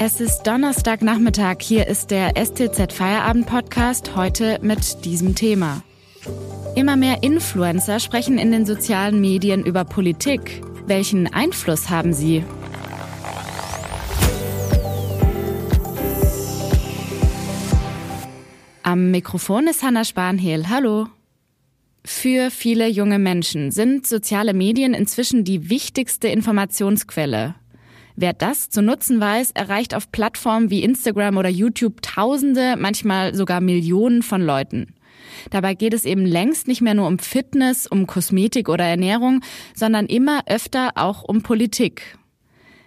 Es ist Donnerstagnachmittag. Hier ist der STZ Feierabend Podcast heute mit diesem Thema. Immer mehr Influencer sprechen in den sozialen Medien über Politik. Welchen Einfluss haben sie? Am Mikrofon ist Hanna Spanhehl. Hallo. Für viele junge Menschen sind soziale Medien inzwischen die wichtigste Informationsquelle. Wer das zu nutzen weiß, erreicht auf Plattformen wie Instagram oder YouTube Tausende, manchmal sogar Millionen von Leuten. Dabei geht es eben längst nicht mehr nur um Fitness, um Kosmetik oder Ernährung, sondern immer öfter auch um Politik.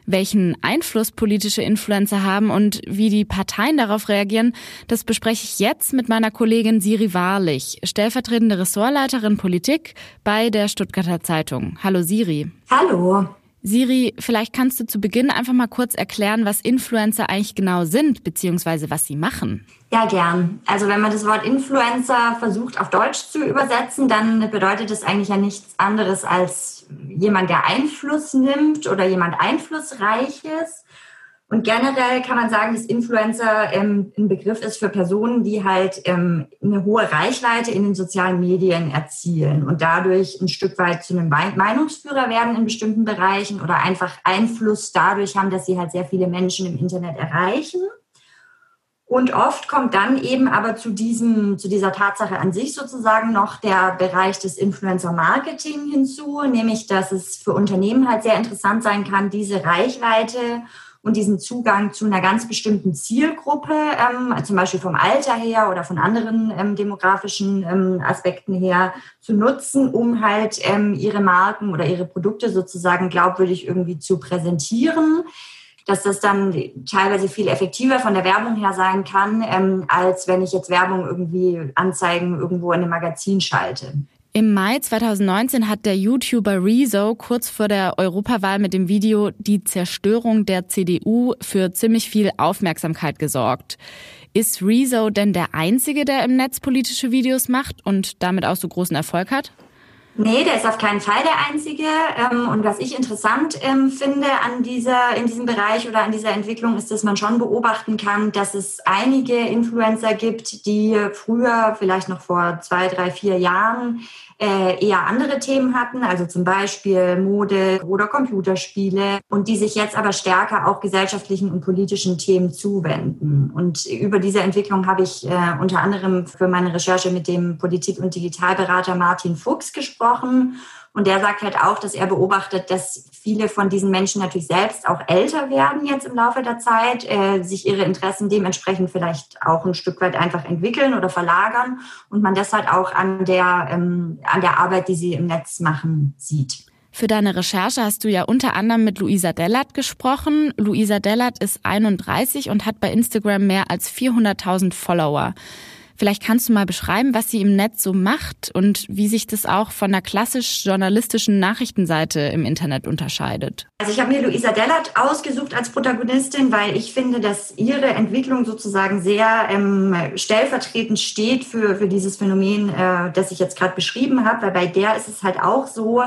Welchen Einfluss politische Influencer haben und wie die Parteien darauf reagieren, das bespreche ich jetzt mit meiner Kollegin Siri Wahrlich, stellvertretende Ressortleiterin Politik bei der Stuttgarter Zeitung. Hallo Siri. Hallo. Siri, vielleicht kannst du zu Beginn einfach mal kurz erklären, was Influencer eigentlich genau sind, beziehungsweise was sie machen. Ja, gern. Also wenn man das Wort Influencer versucht auf Deutsch zu übersetzen, dann bedeutet es eigentlich ja nichts anderes als jemand, der Einfluss nimmt oder jemand Einflussreiches. Und generell kann man sagen, dass Influencer ähm, ein Begriff ist für Personen, die halt ähm, eine hohe Reichweite in den sozialen Medien erzielen und dadurch ein Stück weit zu einem Meinungsführer werden in bestimmten Bereichen oder einfach Einfluss dadurch haben, dass sie halt sehr viele Menschen im Internet erreichen. Und oft kommt dann eben aber zu diesem, zu dieser Tatsache an sich sozusagen noch der Bereich des Influencer Marketing hinzu, nämlich, dass es für Unternehmen halt sehr interessant sein kann, diese Reichweite und diesen Zugang zu einer ganz bestimmten Zielgruppe, ähm, zum Beispiel vom Alter her oder von anderen ähm, demografischen ähm, Aspekten her, zu nutzen, um halt ähm, ihre Marken oder ihre Produkte sozusagen glaubwürdig irgendwie zu präsentieren dass das dann teilweise viel effektiver von der Werbung her sein kann, ähm, als wenn ich jetzt Werbung irgendwie Anzeigen irgendwo in einem Magazin schalte. Im Mai 2019 hat der YouTuber Rezo kurz vor der Europawahl mit dem Video Die Zerstörung der CDU für ziemlich viel Aufmerksamkeit gesorgt. Ist Rezo denn der Einzige, der im Netz politische Videos macht und damit auch so großen Erfolg hat? Nee, der ist auf keinen Fall der Einzige. Ähm, und was ich interessant ähm, finde an dieser, in diesem Bereich oder an dieser Entwicklung ist, dass man schon beobachten kann, dass es einige Influencer gibt, die früher, vielleicht noch vor zwei, drei, vier Jahren, äh, eher andere Themen hatten, also zum Beispiel Mode oder Computerspiele und die sich jetzt aber stärker auch gesellschaftlichen und politischen Themen zuwenden. Und über diese Entwicklung habe ich äh, unter anderem für meine Recherche mit dem Politik- und Digitalberater Martin Fuchs gesprochen. Und der sagt halt auch, dass er beobachtet, dass viele von diesen Menschen natürlich selbst auch älter werden jetzt im Laufe der Zeit, äh, sich ihre Interessen dementsprechend vielleicht auch ein Stück weit einfach entwickeln oder verlagern und man das halt auch an der, ähm, an der Arbeit, die sie im Netz machen, sieht. Für deine Recherche hast du ja unter anderem mit Luisa Dellert gesprochen. Luisa Dellert ist 31 und hat bei Instagram mehr als 400.000 Follower. Vielleicht kannst du mal beschreiben, was sie im Netz so macht und wie sich das auch von der klassisch journalistischen Nachrichtenseite im Internet unterscheidet. Also ich habe mir Luisa Dellert ausgesucht als Protagonistin, weil ich finde, dass ihre Entwicklung sozusagen sehr ähm, stellvertretend steht für, für dieses Phänomen, äh, das ich jetzt gerade beschrieben habe, weil bei der ist es halt auch so,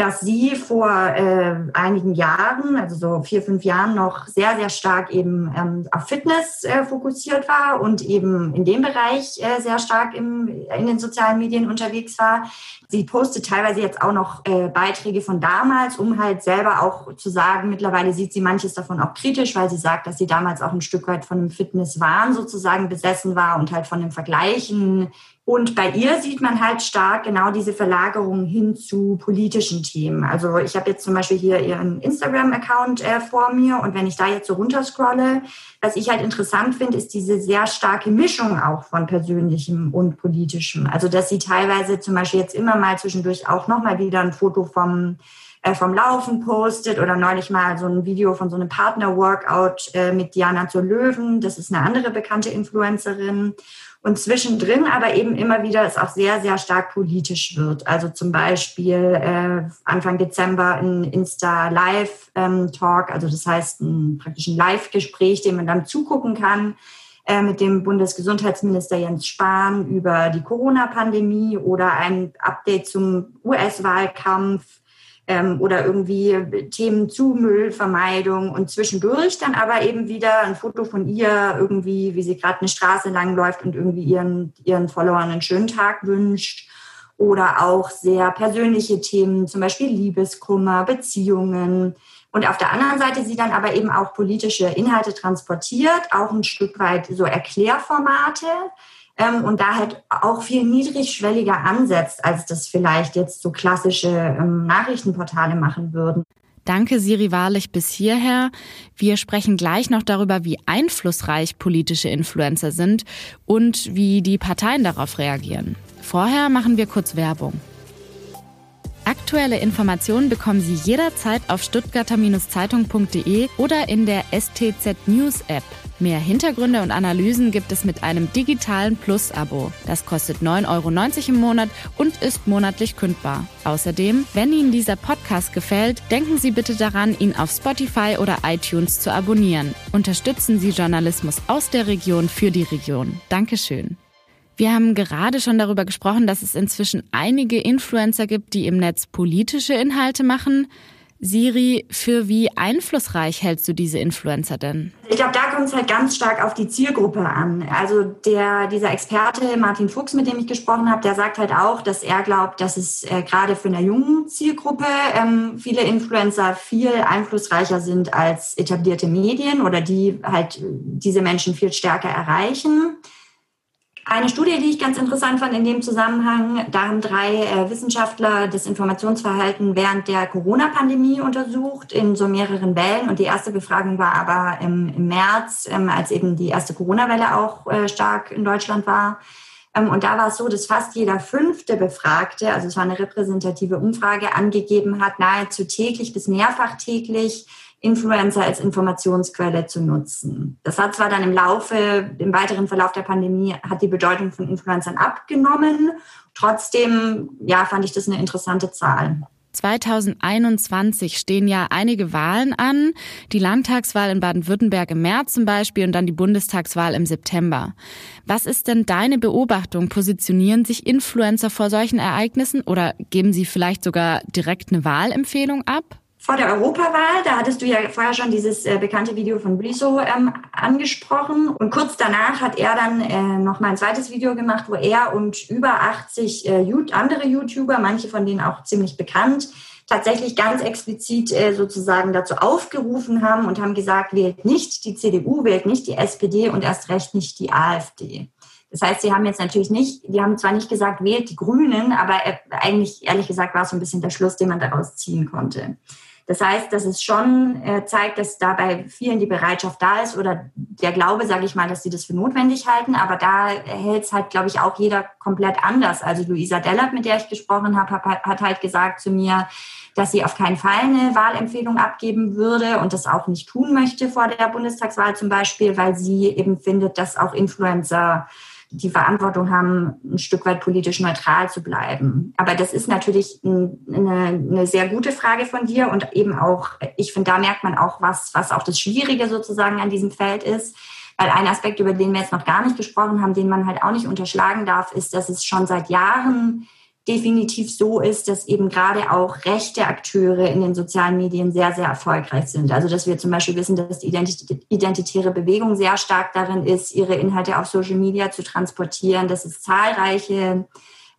dass sie vor äh, einigen Jahren, also so vier, fünf Jahren noch sehr, sehr stark eben ähm, auf Fitness äh, fokussiert war und eben in dem Bereich äh, sehr stark im, in den sozialen Medien unterwegs war. Sie postet teilweise jetzt auch noch äh, Beiträge von damals, um halt selber auch zu sagen, mittlerweile sieht sie manches davon auch kritisch, weil sie sagt, dass sie damals auch ein Stück weit von dem Fitnesswahn sozusagen besessen war und halt von dem Vergleichen und bei ihr sieht man halt stark genau diese Verlagerung hin zu politischen Themen. Also ich habe jetzt zum Beispiel hier ihren Instagram-Account äh, vor mir und wenn ich da jetzt so runterscrolle, was ich halt interessant finde, ist diese sehr starke Mischung auch von persönlichem und politischem. Also dass sie teilweise zum Beispiel jetzt immer mal zwischendurch auch nochmal wieder ein Foto vom äh, vom Laufen postet oder neulich mal so ein Video von so einem Partner-Workout äh, mit Diana zur Löwen. Das ist eine andere bekannte Influencerin und zwischendrin aber eben immer wieder es auch sehr, sehr stark politisch wird. Also zum Beispiel äh, Anfang Dezember ein Insta-Live-Talk, ähm, also das heißt ein, praktisch ein Live-Gespräch, dem man dann zugucken kann äh, mit dem Bundesgesundheitsminister Jens Spahn über die Corona-Pandemie oder ein Update zum US-Wahlkampf ähm, oder irgendwie Themen zu Müllvermeidung und zwischendurch dann aber eben wieder ein Foto von ihr irgendwie, wie sie gerade eine Straße langläuft und irgendwie ihren, ihren Followern einen schönen Tag wünscht oder auch sehr persönliche Themen, zum Beispiel Liebeskummer, Beziehungen. Und auf der anderen Seite sie dann aber eben auch politische Inhalte transportiert, auch ein Stück weit so Erklärformate ähm, und da halt auch viel niedrigschwelliger ansetzt, als das vielleicht jetzt so klassische ähm, Nachrichtenportale machen würden. Danke, Siri Wahrlich, bis hierher. Wir sprechen gleich noch darüber, wie einflussreich politische Influencer sind und wie die Parteien darauf reagieren. Vorher machen wir kurz Werbung. Aktuelle Informationen bekommen Sie jederzeit auf stuttgarter-zeitung.de oder in der STZ News App. Mehr Hintergründe und Analysen gibt es mit einem digitalen Plus-Abo. Das kostet 9,90 Euro im Monat und ist monatlich kündbar. Außerdem, wenn Ihnen dieser Podcast gefällt, denken Sie bitte daran, ihn auf Spotify oder iTunes zu abonnieren. Unterstützen Sie Journalismus aus der Region für die Region. Dankeschön. Wir haben gerade schon darüber gesprochen, dass es inzwischen einige Influencer gibt, die im Netz politische Inhalte machen. Siri, für wie einflussreich hältst du diese Influencer denn? Ich glaube, da kommt es halt ganz stark auf die Zielgruppe an. Also der, dieser Experte Martin Fuchs, mit dem ich gesprochen habe, der sagt halt auch, dass er glaubt, dass es äh, gerade für eine junge Zielgruppe ähm, viele Influencer viel einflussreicher sind als etablierte Medien oder die halt diese Menschen viel stärker erreichen. Eine Studie, die ich ganz interessant fand in dem Zusammenhang, da haben drei äh, Wissenschaftler das Informationsverhalten während der Corona-Pandemie untersucht in so mehreren Wellen. Und die erste Befragung war aber im, März, ähm, als eben die erste Corona-Welle auch äh, stark in Deutschland war. Ähm, und da war es so, dass fast jeder fünfte Befragte, also es war eine repräsentative Umfrage, angegeben hat, nahezu täglich bis mehrfach täglich Influencer als Informationsquelle zu nutzen. Das hat zwar dann im Laufe, im weiteren Verlauf der Pandemie, hat die Bedeutung von Influencern abgenommen. Trotzdem, ja, fand ich das eine interessante Zahl. 2021 stehen ja einige Wahlen an. Die Landtagswahl in Baden-Württemberg im März zum Beispiel und dann die Bundestagswahl im September. Was ist denn deine Beobachtung? Positionieren sich Influencer vor solchen Ereignissen oder geben sie vielleicht sogar direkt eine Wahlempfehlung ab? Vor der Europawahl, da hattest du ja vorher schon dieses äh, bekannte Video von Bliso ähm, angesprochen. Und kurz danach hat er dann äh, noch mal ein zweites Video gemacht, wo er und über 80 äh, andere YouTuber, manche von denen auch ziemlich bekannt, tatsächlich ganz explizit äh, sozusagen dazu aufgerufen haben und haben gesagt, wählt nicht die CDU, wählt nicht die SPD und erst recht nicht die AfD. Das heißt, sie haben jetzt natürlich nicht, die haben zwar nicht gesagt, wählt die Grünen, aber äh, eigentlich, ehrlich gesagt, war es so ein bisschen der Schluss, den man daraus ziehen konnte. Das heißt, dass es schon äh, zeigt, dass da bei vielen die Bereitschaft da ist oder der Glaube, sage ich mal, dass sie das für notwendig halten. Aber da hält es halt, glaube ich, auch jeder komplett anders. Also Luisa Dellert, mit der ich gesprochen habe, hat halt gesagt zu mir, dass sie auf keinen Fall eine Wahlempfehlung abgeben würde und das auch nicht tun möchte vor der Bundestagswahl zum Beispiel, weil sie eben findet, dass auch Influencer die Verantwortung haben, ein Stück weit politisch neutral zu bleiben. Aber das ist natürlich eine, eine sehr gute Frage von dir und eben auch, ich finde, da merkt man auch was, was auch das Schwierige sozusagen an diesem Feld ist. Weil ein Aspekt, über den wir jetzt noch gar nicht gesprochen haben, den man halt auch nicht unterschlagen darf, ist, dass es schon seit Jahren definitiv so ist, dass eben gerade auch rechte Akteure in den sozialen Medien sehr, sehr erfolgreich sind. Also dass wir zum Beispiel wissen, dass die identitäre Bewegung sehr stark darin ist, ihre Inhalte auf Social Media zu transportieren, dass es zahlreiche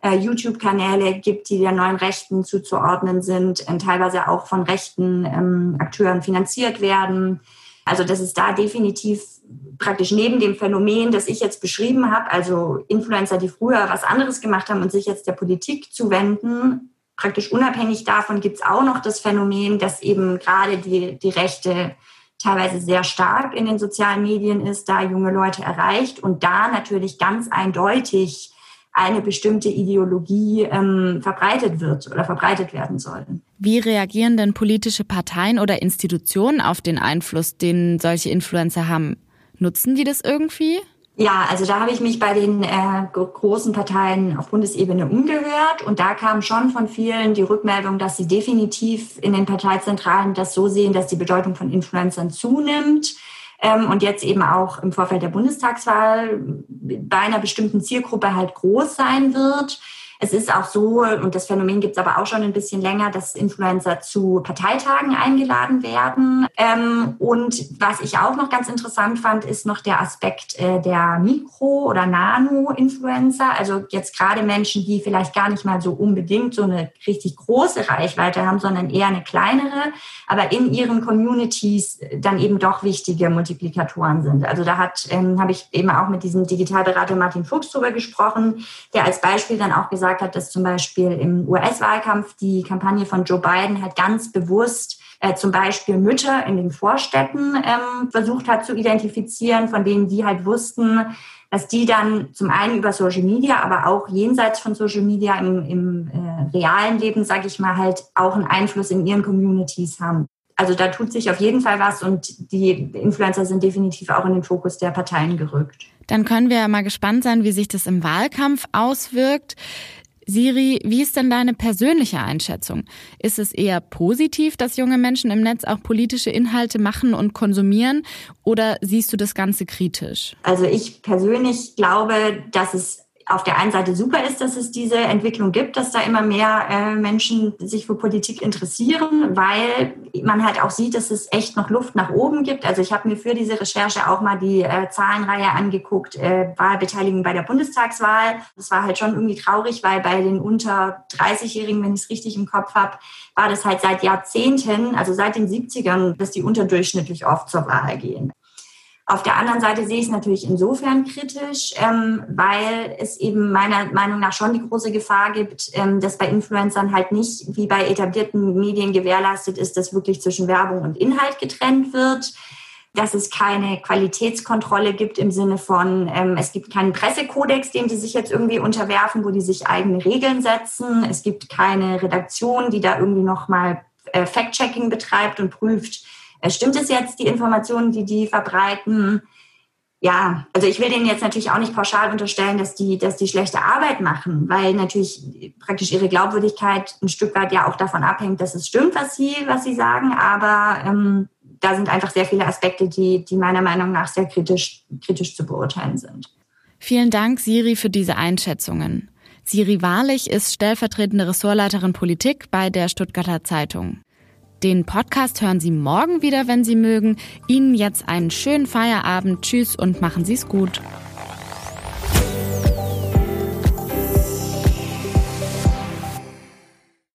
äh, YouTube-Kanäle gibt, die der neuen Rechten zuzuordnen sind, äh, teilweise auch von rechten ähm, Akteuren finanziert werden. Also dass es da definitiv praktisch neben dem Phänomen, das ich jetzt beschrieben habe, also Influencer, die früher was anderes gemacht haben und sich jetzt der Politik zuwenden, praktisch unabhängig davon gibt es auch noch das Phänomen, dass eben gerade die, die Rechte teilweise sehr stark in den sozialen Medien ist, da junge Leute erreicht und da natürlich ganz eindeutig eine bestimmte Ideologie ähm, verbreitet wird oder verbreitet werden soll. Wie reagieren denn politische Parteien oder Institutionen auf den Einfluss, den solche Influencer haben? Nutzen die das irgendwie? Ja, also da habe ich mich bei den äh, großen Parteien auf Bundesebene umgehört und da kam schon von vielen die Rückmeldung, dass sie definitiv in den Parteizentralen das so sehen, dass die Bedeutung von Influencern zunimmt ähm, und jetzt eben auch im Vorfeld der Bundestagswahl bei einer bestimmten Zielgruppe halt groß sein wird. Es ist auch so, und das Phänomen gibt es aber auch schon ein bisschen länger, dass Influencer zu Parteitagen eingeladen werden. Ähm, und was ich auch noch ganz interessant fand, ist noch der Aspekt äh, der Mikro- oder Nano-Influencer. Also jetzt gerade Menschen, die vielleicht gar nicht mal so unbedingt so eine richtig große Reichweite haben, sondern eher eine kleinere, aber in ihren Communities dann eben doch wichtige Multiplikatoren sind. Also da ähm, habe ich eben auch mit diesem Digitalberater Martin Fuchs drüber gesprochen, der als Beispiel dann auch gesagt hat, dass zum Beispiel im US-Wahlkampf die Kampagne von Joe Biden halt ganz bewusst äh, zum Beispiel Mütter in den Vorstädten ähm, versucht hat zu identifizieren, von denen die halt wussten, dass die dann zum einen über Social Media, aber auch jenseits von Social Media im, im äh, realen Leben, sage ich mal, halt auch einen Einfluss in ihren Communities haben. Also da tut sich auf jeden Fall was und die Influencer sind definitiv auch in den Fokus der Parteien gerückt. Dann können wir mal gespannt sein, wie sich das im Wahlkampf auswirkt. Siri, wie ist denn deine persönliche Einschätzung? Ist es eher positiv, dass junge Menschen im Netz auch politische Inhalte machen und konsumieren oder siehst du das Ganze kritisch? Also ich persönlich glaube, dass es auf der einen Seite super ist, dass es diese Entwicklung gibt, dass da immer mehr äh, Menschen sich für Politik interessieren, weil man halt auch sieht, dass es echt noch Luft nach oben gibt. Also ich habe mir für diese Recherche auch mal die äh, Zahlenreihe angeguckt, äh, Wahlbeteiligung bei der Bundestagswahl. Das war halt schon irgendwie traurig, weil bei den unter 30-Jährigen, wenn ich es richtig im Kopf habe, war das halt seit Jahrzehnten, also seit den 70ern, dass die unterdurchschnittlich oft zur Wahl gehen. Auf der anderen Seite sehe ich es natürlich insofern kritisch, ähm, weil es eben meiner Meinung nach schon die große Gefahr gibt, ähm, dass bei Influencern halt nicht wie bei etablierten Medien gewährleistet ist, dass wirklich zwischen Werbung und Inhalt getrennt wird dass es keine Qualitätskontrolle gibt im Sinne von, ähm, es gibt keinen Pressekodex, dem sie sich jetzt irgendwie unterwerfen, wo die sich eigene Regeln setzen. Es gibt keine Redaktion, die da irgendwie nochmal äh, Fact-Checking betreibt und prüft, stimmt es jetzt, die Informationen, die die verbreiten? Ja, also ich will denen jetzt natürlich auch nicht pauschal unterstellen, dass die, dass die schlechte Arbeit machen, weil natürlich praktisch ihre Glaubwürdigkeit ein Stück weit ja auch davon abhängt, dass es stimmt, was sie, was sie sagen. Aber ähm, da sind einfach sehr viele Aspekte, die, die meiner Meinung nach sehr kritisch, kritisch zu beurteilen sind. Vielen Dank, Siri, für diese Einschätzungen. Siri Wahrlich ist stellvertretende Ressortleiterin Politik bei der Stuttgarter Zeitung. Den Podcast hören Sie morgen wieder, wenn Sie mögen. Ihnen jetzt einen schönen Feierabend. Tschüss und machen Sie es gut.